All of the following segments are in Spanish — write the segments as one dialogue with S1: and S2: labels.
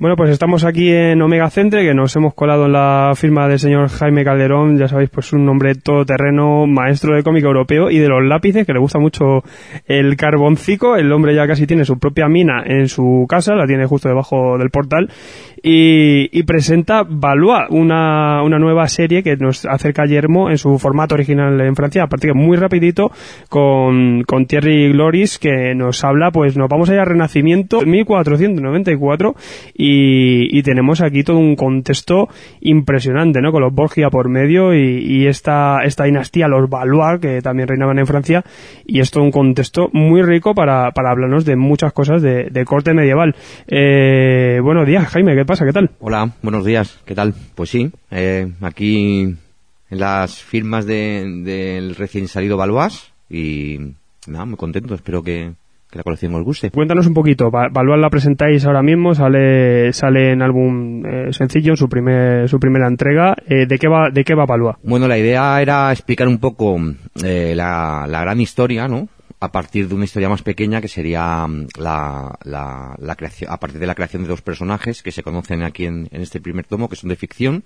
S1: Bueno, pues estamos aquí en Omega Centre, que nos hemos colado en la firma del señor Jaime Calderón, ya sabéis, pues un hombre todoterreno, maestro de cómic europeo y de los lápices, que le gusta mucho el carboncico. El hombre ya casi tiene su propia mina en su casa, la tiene justo debajo del portal, y, presenta Valois, una, una nueva serie que nos acerca a Yermo en su formato original en Francia, a partir de muy rapidito, con, con Thierry Gloris, que nos habla, pues nos vamos a ir a Renacimiento 1494 y y, tenemos aquí todo un contexto impresionante, ¿no? Con los Borgia por medio y, esta, esta dinastía, los Valois, que también reinaban en Francia, y es todo un contexto muy rico para, para hablarnos de muchas cosas de, corte medieval. Eh, buenos días, Jaime, ¿qué pasa? ¿Qué tal?
S2: Hola, buenos días, ¿qué tal? Pues sí, eh, aquí en las firmas del recién salido Valois y nada, muy contento, espero que, que la colección os guste.
S1: Cuéntanos un poquito, Valuar la presentáis ahora mismo, sale sale en álbum eh, sencillo, su primer su primera entrega. Eh, ¿De qué va de qué va
S2: Bueno, la idea era explicar un poco eh, la, la gran historia, ¿no? a partir de una historia más pequeña que sería mm, la, la, la, creación, a partir de la creación de dos personajes que se conocen aquí en, en este primer tomo, que son de ficción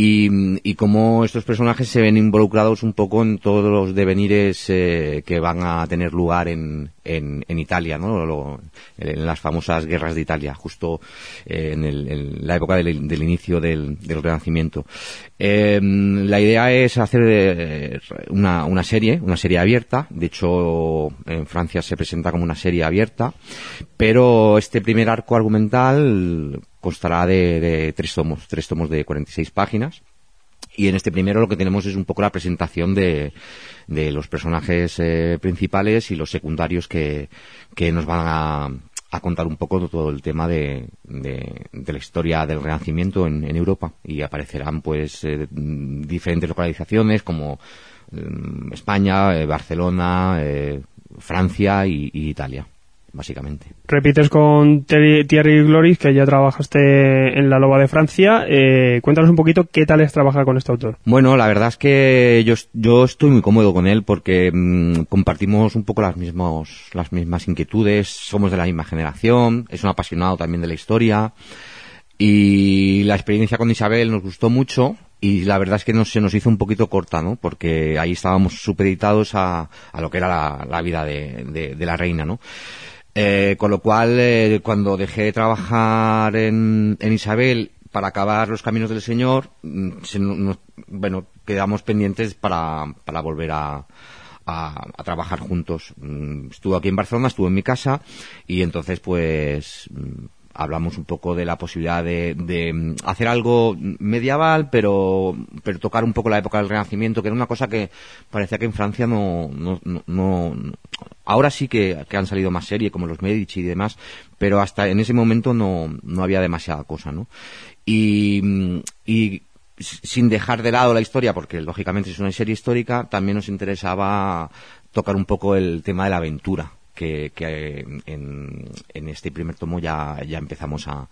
S2: y, y cómo estos personajes se ven involucrados un poco en todos los devenires eh, que van a tener lugar en, en, en Italia, ¿no? en las famosas guerras de Italia, justo eh, en, el, en, la época del, del inicio del, del Renacimiento. Eh, la idea es hacer eh, una, una serie, una serie abierta. De hecho, en Francia se presenta como una serie abierta, pero este primer arco argumental constará de, tres tomos, tres tomos de 46 páginas. Y en este primero lo que tenemos es un poco la presentación de, de los personajes eh, principales y los secundarios que, que nos van a, a contar un poco todo el tema de, de, de la historia del Renacimiento en, Europa y aparecerán pues eh, diferentes localizaciones como mm, España, eh, Barcelona, Francia y Italia básicamente.
S1: Repites con Thierry Gloris, que ya trabajaste en La Loba de Francia. Eh, cuéntanos un poquito qué tal es trabajar con este autor.
S2: Bueno, la verdad es que yo, yo estoy muy cómodo con él porque mm, compartimos un poco las, mismos, las mismas inquietudes, somos de la misma generación, es un apasionado también de la historia. Y la experiencia con Isabel nos gustó mucho, y la verdad es que no, se nos hizo un poquito corta, ¿no? Porque ahí estábamos supeditados a, a lo que era la, la vida de, de, de, la reina, ¿no? Eh, con lo cual, eh, cuando dejé de trabajar en, Isabel para acabar los caminos del Señor, mm, bueno, quedamos pendientes para, volver a, a, trabajar juntos. Mm, estuve aquí en Barcelona, estuve en mi casa y entonces pues mm, hablamos un poco de la posibilidad de, de, hacer algo medieval, pero, pero tocar un poco la época del Renacimiento, que era una cosa que parecía que en Francia no, no, no, ahora sí que, que, han salido más series como los Medici y demás, pero hasta en ese momento no, no había demasiada cosa, ¿no? Y, y sin dejar de lado la historia, porque lógicamente es una serie histórica, también nos interesaba tocar un poco el tema de la aventura que, en, este primer tomo ya, empezamos a,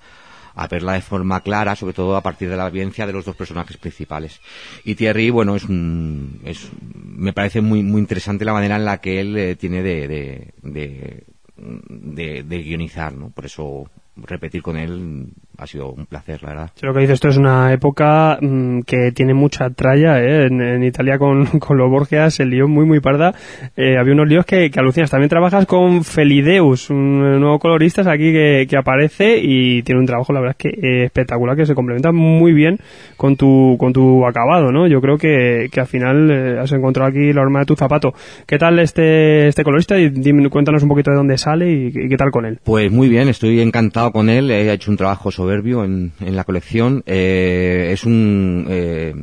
S2: verla de forma clara, sobre todo a partir de la vivencia de los dos personajes principales. Y Thierry, bueno, es, un, es me parece muy, interesante la manera en la que él eh, tiene de, de guionizar, ¿no? Por eso repetir con él ha sido un placer, la verdad.
S1: Lo que dices, esto es una época mm, que tiene mucha tralla, ¿eh? en, Italia con, con los Borgias se lió muy, muy parda. Eh, había unos líos que, que, alucinas. También trabajas con Felideus, un nuevo colorista aquí que, que aparece y tiene un trabajo, la verdad es que eh, espectacular, que se complementa muy bien con tu, con tu acabado, ¿no? Yo creo que, que al final eh, has encontrado aquí la horma de tu zapato. ¿Qué tal este, este colorista? Y dime, cuéntanos un poquito de dónde sale y, y qué tal con él.
S2: Pues muy bien, estoy encantado con él. He hecho un trabajo soberbio en, en la colección. Eh, es un eh,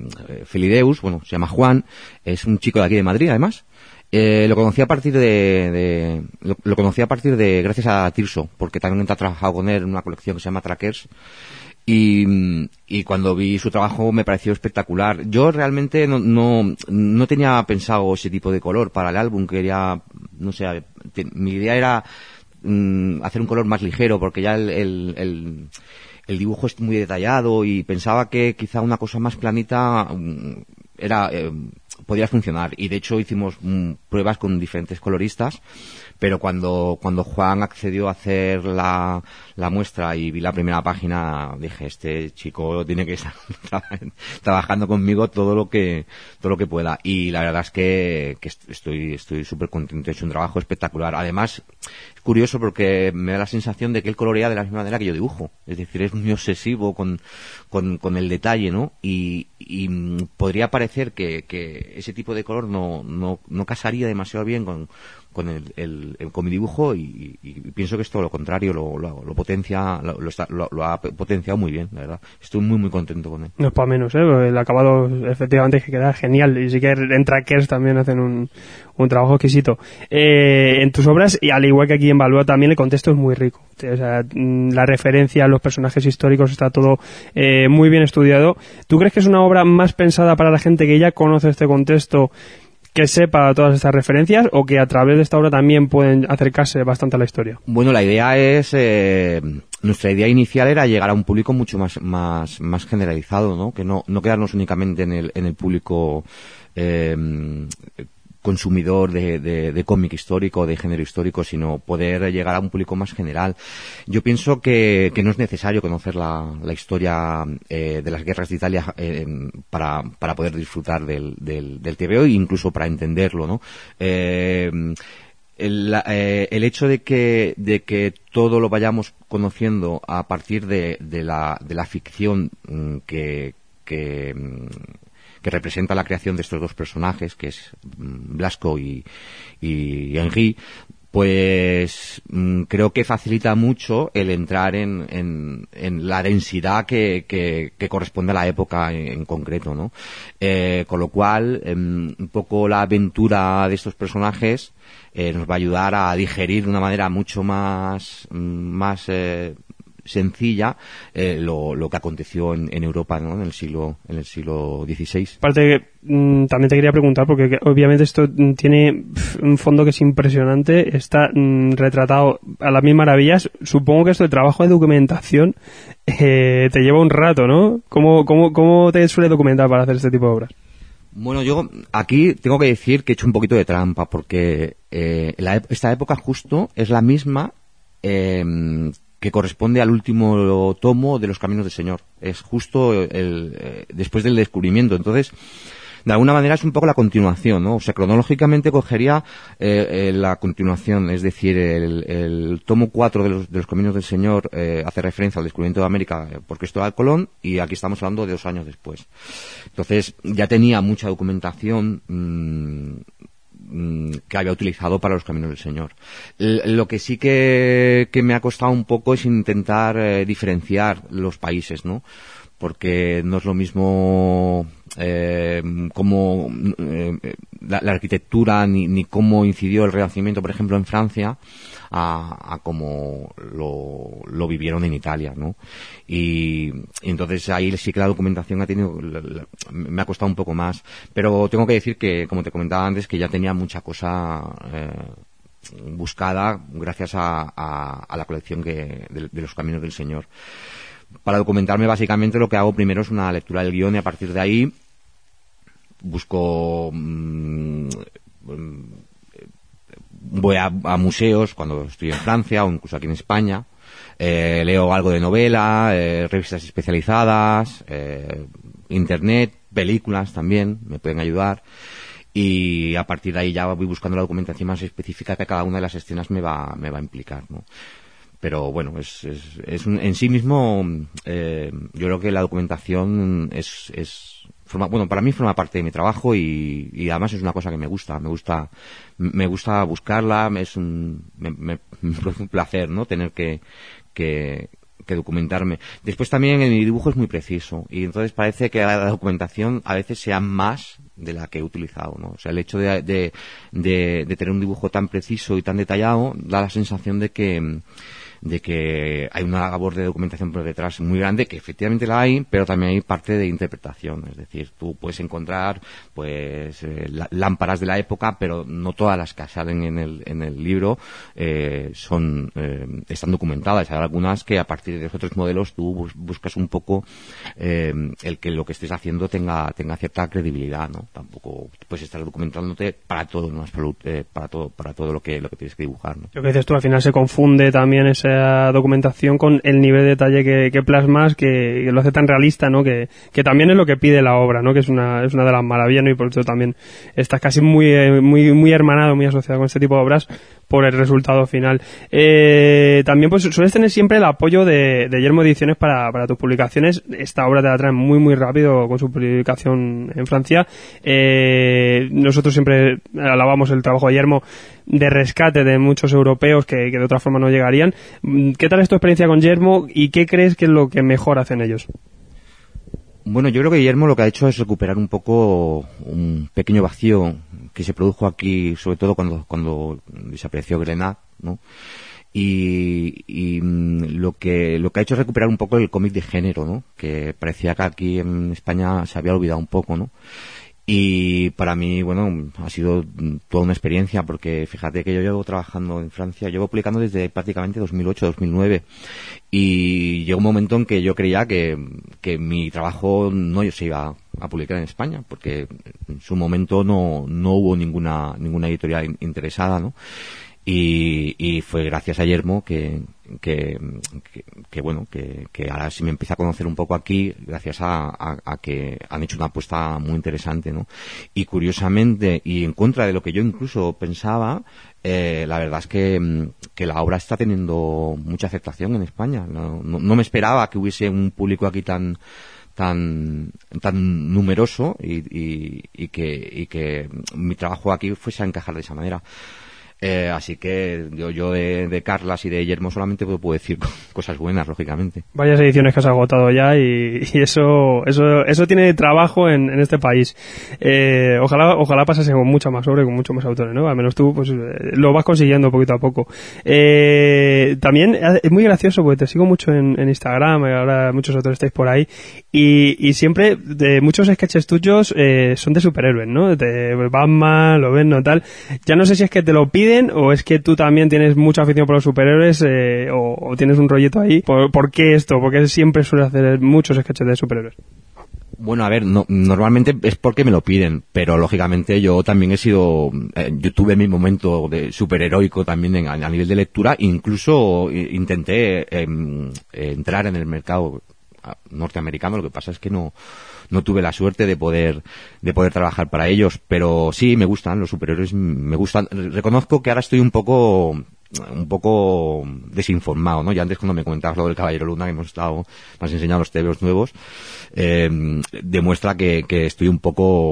S2: Felideus, bueno, se llama Juan, es un chico de aquí de Madrid, además. Eh, lo conocí a partir de, lo, conocí a partir de gracias a Tirso, porque también ha trabajado con él en una colección que se llama Trackers. Y, y cuando vi su trabajo me pareció espectacular. Yo realmente no, no, no tenía pensado ese tipo de color para el álbum, quería, no sé, mi idea era mm, hacer un color más ligero, porque ya el, el, el dibujo es muy detallado y pensaba que quizá una cosa más planita mm, era eh, podía funcionar. Y de hecho hicimos mm, pruebas con diferentes coloristas pero cuando, cuando Juan accedió a hacer la, la muestra y vi la primera página, dije, este chico tiene que estar trabajando conmigo todo lo que, todo lo que pueda. Y la verdad es que, que estoy, estoy súper contento. He hecho un trabajo espectacular. Además, es curioso porque me da la sensación de que él colorea de la misma manera que yo dibujo. Es decir, es muy obsesivo con, con, con el detalle, ¿no? Y, y podría parecer que, que ese tipo de color no, no, no casaría demasiado bien con, con el, el, con mi dibujo y, pienso que es todo lo contrario, lo, lo, potencia, lo, está, lo, ha potenciado muy bien, la verdad. Estoy muy muy contento con él.
S1: No es para menos, ¿eh? el acabado efectivamente que queda genial y sí que en Trackers también hacen un, un trabajo exquisito. Eh, en tus obras, y al igual que aquí en Balboa también el contexto es muy rico. O sea, mm, la referencia a los personajes históricos está todo eh, muy bien estudiado. ¿Tú crees que es una obra más pensada para la gente que ya conoce este contexto que sepa todas estas referencias o que a través de esta obra también pueden acercarse bastante a la historia?
S2: Bueno, la idea es, eh, nuestra idea inicial era llegar a un público mucho más, más, más generalizado, ¿no? Que no, no quedarnos únicamente en el, en el público eh, consumidor de, cómic histórico, de género histórico, sino poder llegar a un público más general. Yo pienso que, no es necesario conocer la, historia eh, de las guerras de Italia eh, para, poder disfrutar del, del, del TVO e incluso para entenderlo, ¿no? Eh, el, hecho de que, de que todo lo vayamos conociendo a partir de, la, ficción mm, que, que, mm, que representa la creación de estos dos personajes, que es mm, Blasco y, y Henry, pues mm, creo que facilita mucho el entrar en, en, la densidad que, corresponde a la época en, concreto, ¿no? Eh, con lo cual, em, un poco la aventura de estos personajes eh, nos va a ayudar a digerir de una manera mucho más, mm, eh, sencilla eh, lo, lo, que aconteció en, en Europa ¿no? en el siglo en el siglo XVI.
S1: Aparte mm, también te quería preguntar porque obviamente esto mm, tiene un fondo que es impresionante, está mm, retratado a las mil maravillas. Supongo que esto de trabajo de documentación eh, te lleva un rato, ¿no? ¿Cómo, cómo, ¿Cómo te suele documentar para hacer este tipo de obras?
S2: Bueno, yo aquí tengo que decir que he hecho un poquito de trampa porque eh, la, esta época justo es la misma eh, que corresponde al último tomo de los Caminos del Señor. Es justo el, eh, después del descubrimiento. Entonces, de alguna manera es un poco la continuación, ¿no? O sea, cronológicamente cogería eh, eh, la continuación, es decir, el, tomo 4 de los, de los Caminos del Señor hace referencia al descubrimiento de América por Cristóbal Colón y aquí estamos hablando de dos años después. Entonces, ya tenía mucha documentación mm, Mm, que había utilizado para los caminos del Señor. lo que sí que, me ha costado un poco es intentar eh, diferenciar los países, ¿no? Porque no es lo mismo eh, cómo eh, la, arquitectura ni, ni, cómo incidió el Renacimiento, por ejemplo, en Francia, a, a cómo lo, lo, vivieron en Italia, ¿no? Y, entonces ahí sí que la documentación ha tenido, me ha costado un poco más, pero tengo que decir que, como te comentaba antes, que ya tenía mucha cosa eh, buscada gracias a, a, la colección que, de los caminos del Señor para documentarme básicamente lo que hago primero es una lectura del guion y a partir de ahí busco mm, voy a, museos cuando estoy en Francia o incluso aquí en España eh, leo algo de novela eh, revistas especializadas eh, internet películas también me pueden ayudar y a partir de ahí ya voy buscando la documentación más específica que cada una de las escenas me va me va a implicar ¿no? pero bueno es, es, es en sí mismo yo creo que la documentación es, es bueno, para mí forma parte de mi trabajo y, además es una cosa que me gusta, me gusta, me gusta buscarla, es un, me, me, un placer, ¿no? Tener que, que, documentarme. Después también en mi dibujo es muy preciso y entonces parece que la documentación a veces sea más de la que he utilizado, ¿no? O sea, el hecho de, de, tener un dibujo tan preciso y tan detallado da la sensación de que de que hay una labor de documentación por detrás muy grande, que efectivamente la hay, pero también hay parte de interpretación. Es decir, tú puedes encontrar pues eh, lámparas de la época, pero no todas las que salen en el, en el libro eh, son eh, están documentadas. Hay algunas que a partir de otros modelos tú buscas un poco el que lo que estés haciendo tenga tenga cierta credibilidad, ¿no? Tampoco puedes estar documentándote para todo, ¿no? para todo para todo lo que lo que tienes que dibujar, ¿no?
S1: Lo que dices tú al final se confunde también documentación con el nivel de detalle que, plasmas que, lo hace tan realista, ¿no? Que, que también es lo que pide la obra, ¿no? Que es una es una de las maravillas. Y por eso también estás casi muy muy muy hermanado, muy asociado con este tipo de obras por el resultado final. Eh, también pues sueles tener siempre el apoyo de, de Yermo Ediciones para, para tus publicaciones. Esta obra te la traen muy muy rápido con su publicación en Francia. Eh, nosotros siempre alabamos el trabajo de Yermo de rescate de muchos europeos que, que, de otra forma no llegarían. ¿Qué tal es tu experiencia con Yermo y qué crees que es lo que mejor hacen ellos?
S2: Bueno, yo creo que Guillermo lo que ha hecho es recuperar un poco un pequeño vacío que se produjo aquí, sobre todo cuando, cuando desapareció Grenat, ¿no? Y, y, mm, lo que lo que ha hecho es recuperar un poco el cómic de género, ¿no? Que parecía que aquí en España se había olvidado un poco, ¿no? Y para mí, bueno, ha sido toda una experiencia porque fíjate que yo llevo trabajando en Francia, llevo publicando desde prácticamente 2008-2009 y llegó un momento en que yo creía que, que mi trabajo no se iba a publicar en España porque en su momento no, no hubo ninguna, ninguna editorial interesada, ¿no? Y, y fue gracias a Yermo que, que, que, bueno, que, que, ahora sí me empieza a conocer un poco aquí gracias a, a, que han hecho una apuesta muy interesante, ¿no? Y curiosamente, y en contra de lo que yo incluso pensaba, eh, la verdad es que, que, la obra está teniendo mucha aceptación en España. No, no, no, me esperaba que hubiese un público aquí tan tan tan numeroso y, y, y que, y que mi trabajo aquí fuese a encajar de esa manera. Eh, así que yo, yo de, de, Carlas y de Guillermo solamente puedo, decir cosas buenas, lógicamente.
S1: Varias ediciones que has agotado ya y, eso, eso, eso tiene trabajo en, en este país. Eh, ojalá, ojalá pasase con mucha más obra y con muchos más autores, ¿no? Al menos tú, pues, eh, lo vas consiguiendo poquito a poco. Eh, también es muy gracioso porque te sigo mucho en, en Instagram, ahora muchos autores estáis por ahí y, y siempre de muchos sketches tuyos eh, son de superhéroes, ¿no? De Batman, lo ven, no tal. Ya no sé si es que te lo o es que tú también tienes mucha afición por los superhéroes eh, o, tienes un rollito ahí? ¿Por, qué esto? Porque siempre suele hacer muchos sketches de superhéroes.
S2: Bueno, a ver, no, normalmente es porque me lo piden, pero lógicamente yo también he sido, eh, yo tuve mi momento de superheroico también a, nivel de lectura, incluso intenté em, entrar en el mercado norteamericano, lo que pasa es que no, no tuve la suerte de poder, de poder trabajar para ellos, pero sí me gustan, los superhéroes me gustan. Reconozco que ahora estoy un poco, un poco desinformado, ¿no? Ya antes cuando me comentabas lo del Caballero Luna, que hemos estado, me has enseñado los tebeos nuevos, eh, demuestra que, que estoy un poco,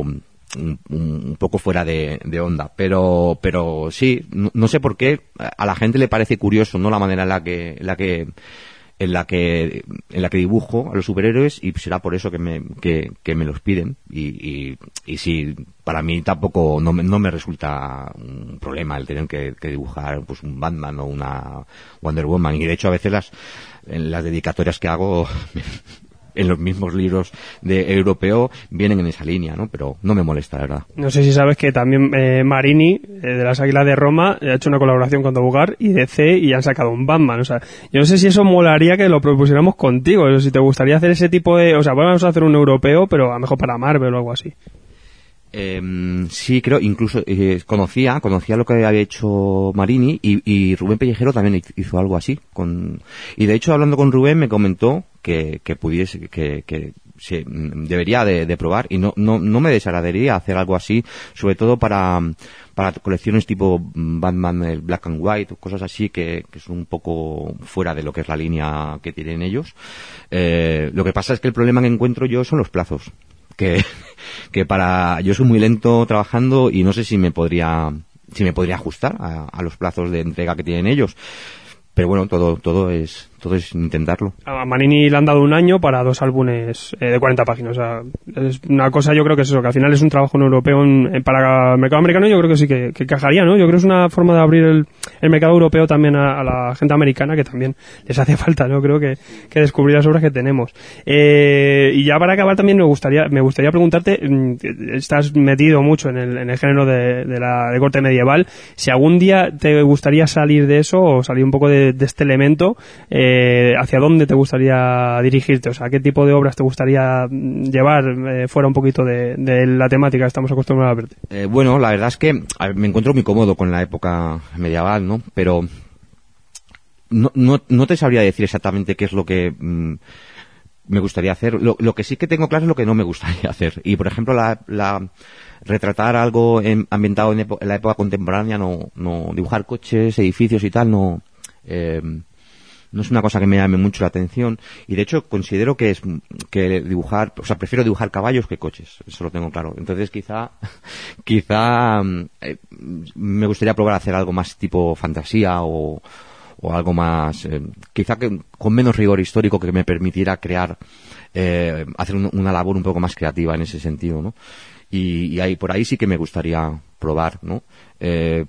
S2: un, poco fuera de, de, onda, pero, pero sí, no, no, sé por qué a la gente le parece curioso, ¿no? La manera en la que, en la que en la que en la que dibujo a los superhéroes y será por eso que me que, que me los piden. Y, y, y si para mí tampoco no me, no me resulta un problema el tener que, que, dibujar pues un Batman o una Wonder Woman. Y de hecho a veces las en las dedicatorias que hago en los mismos libros de europeo vienen en esa línea, ¿no? Pero no me molesta, la verdad.
S1: No sé si sabes que también eh, Marini, eh, de las Águilas de Roma, ha hecho una colaboración con Dobugar y DC y han sacado un Batman. O sea, yo no sé si eso molaría que lo propusiéramos contigo. O si te gustaría hacer ese tipo de... O sea, vamos a hacer un europeo, pero a lo mejor para Marvel o algo así.
S2: Eh, sí, creo, incluso eh, conocía, conocía lo que había hecho Marini y, y, Rubén Pellejero también hizo algo así. Con, y de hecho, hablando con Rubén, me comentó que, que pudiese, que, que se, debería de, de, probar y no, no, no me desagradaría hacer algo así, sobre todo para, para colecciones tipo Batman, el Black and White, cosas así que, que son un poco fuera de lo que es la línea que tienen ellos. Eh, lo que pasa es que el problema que encuentro yo son los plazos. Que, que para yo soy muy lento trabajando y no sé si me podría si me podría ajustar a, los plazos de entrega que tienen ellos. Pero bueno todo todo es todo es intentarlo.
S1: A Manini le han dado un año para dos álbumes eh, de 40 páginas. O sea, es una cosa, yo creo que es eso, que al final es un trabajo en europeo en, para el mercado americano. Yo creo que sí que, que, encajaría, ¿no? Yo creo que es una forma de abrir el, el mercado europeo también a, a, la gente americana, que también les hace falta, ¿no? Creo que, que descubrir las obras que tenemos. Eh, y ya para acabar también me gustaría, me gustaría preguntarte, mm, estás metido mucho en el, en el género de, de la de corte medieval, si algún día te gustaría salir de eso o salir un poco de, de este elemento, eh, ¿hacia dónde te gustaría dirigirte? O sea, ¿qué tipo de obras te gustaría mm, llevar eh, fuera un poquito de, la temática que estamos acostumbrados a verte?
S2: Eh, bueno, la verdad es que me encuentro muy cómodo con la época medieval, ¿no? Pero no, no, no te sabría decir exactamente qué es lo que mmm, me gustaría hacer. Lo, lo, que sí que tengo claro es lo que no me gustaría hacer. Y, por ejemplo, la, la retratar algo en, ambientado en, en, la época contemporánea, no, no dibujar coches, edificios y tal, no, eh, no es una cosa que me llame mucho la atención. Y, de hecho, considero que es, que dibujar, o sea, prefiero dibujar caballos que coches. Eso lo tengo claro. Entonces, quizá, quizá, eh, me gustaría probar a hacer algo más tipo fantasía o, o algo más, eh, quizá que con menos rigor histórico que me permitiera crear, eh, hacer un, una labor un poco más creativa en ese sentido, ¿no? Y, ahí, por ahí sí que me gustaría probar, ¿no? Eh,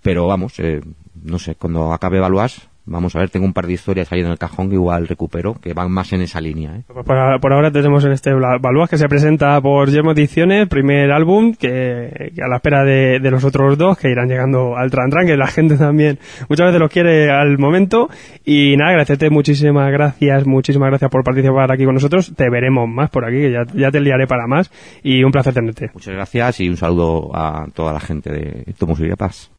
S2: pero vamos, eh, no sé, cuando acabe Valuas, Vamos a ver, tengo un par de historias ahí en el cajón que igual recupero, que van más en esa línea. ¿eh?
S1: Por, por, ahora tenemos en este Balúas que se presenta por Yermo Ediciones, primer álbum, que, que a la espera de, de, los otros dos, que irán llegando al Tran Tran, que la gente también muchas veces los quiere al momento. Y nada, agradecerte muchísimas gracias, muchísimas gracias por participar aquí con nosotros. Te veremos más por aquí, que ya, ya te liaré para más. Y un placer tenerte.
S2: Muchas gracias y un saludo a toda la gente de Tomos y Paz.